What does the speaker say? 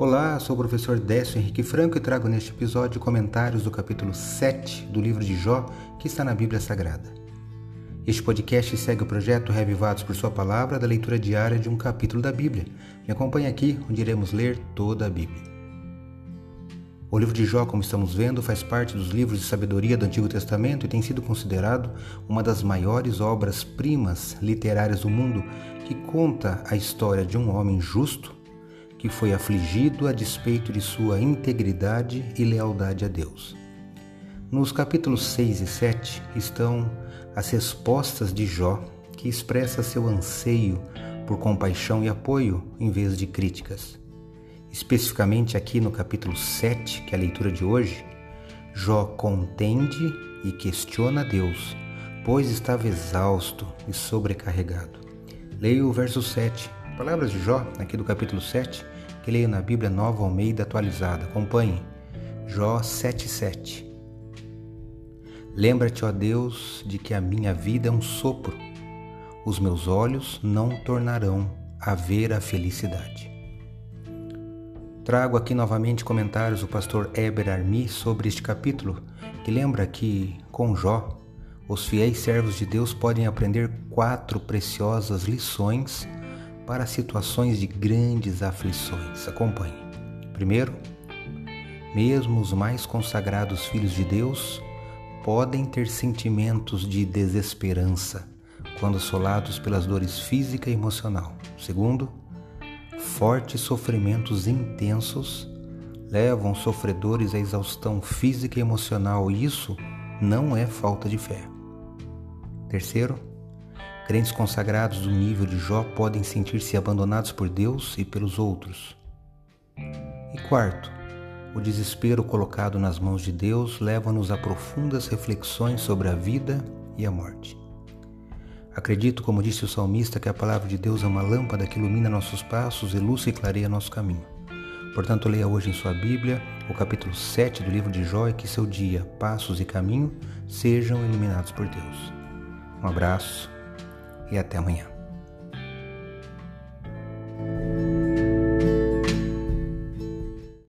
Olá, sou o professor Décio Henrique Franco e trago neste episódio comentários do capítulo 7 do livro de Jó, que está na Bíblia Sagrada. Este podcast segue o projeto Revivados por Sua Palavra da leitura diária de um capítulo da Bíblia. Me acompanhe aqui, onde iremos ler toda a Bíblia. O livro de Jó, como estamos vendo, faz parte dos livros de sabedoria do Antigo Testamento e tem sido considerado uma das maiores obras-primas literárias do mundo, que conta a história de um homem justo que foi afligido a despeito de sua integridade e lealdade a Deus. Nos capítulos 6 e 7 estão as respostas de Jó, que expressa seu anseio por compaixão e apoio em vez de críticas. Especificamente aqui no capítulo 7, que é a leitura de hoje, Jó contende e questiona Deus, pois estava exausto e sobrecarregado. Leio o verso 7, palavras de Jó, aqui do capítulo 7, que leio na Bíblia Nova Almeida atualizada. Acompanhe. Jó 7,7 Lembra-te, ó Deus, de que a minha vida é um sopro. Os meus olhos não tornarão a ver a felicidade. Trago aqui novamente comentários do pastor Eber Armi sobre este capítulo, que lembra que, com Jó, os fiéis servos de Deus podem aprender quatro preciosas lições para situações de grandes aflições. Acompanhe. Primeiro, mesmo os mais consagrados filhos de Deus podem ter sentimentos de desesperança quando assolados pelas dores física e emocional. Segundo, fortes sofrimentos intensos levam sofredores à exaustão física e emocional, e isso não é falta de fé. Terceiro, crentes consagrados do nível de Jó podem sentir-se abandonados por Deus e pelos outros. E quarto, o desespero colocado nas mãos de Deus leva-nos a profundas reflexões sobre a vida e a morte. Acredito, como disse o salmista, que a palavra de Deus é uma lâmpada que ilumina nossos passos e luz e clareia nosso caminho. Portanto, leia hoje em sua Bíblia o capítulo 7 do livro de Jó e que seu dia, passos e caminho sejam iluminados por Deus. Um abraço e até amanhã.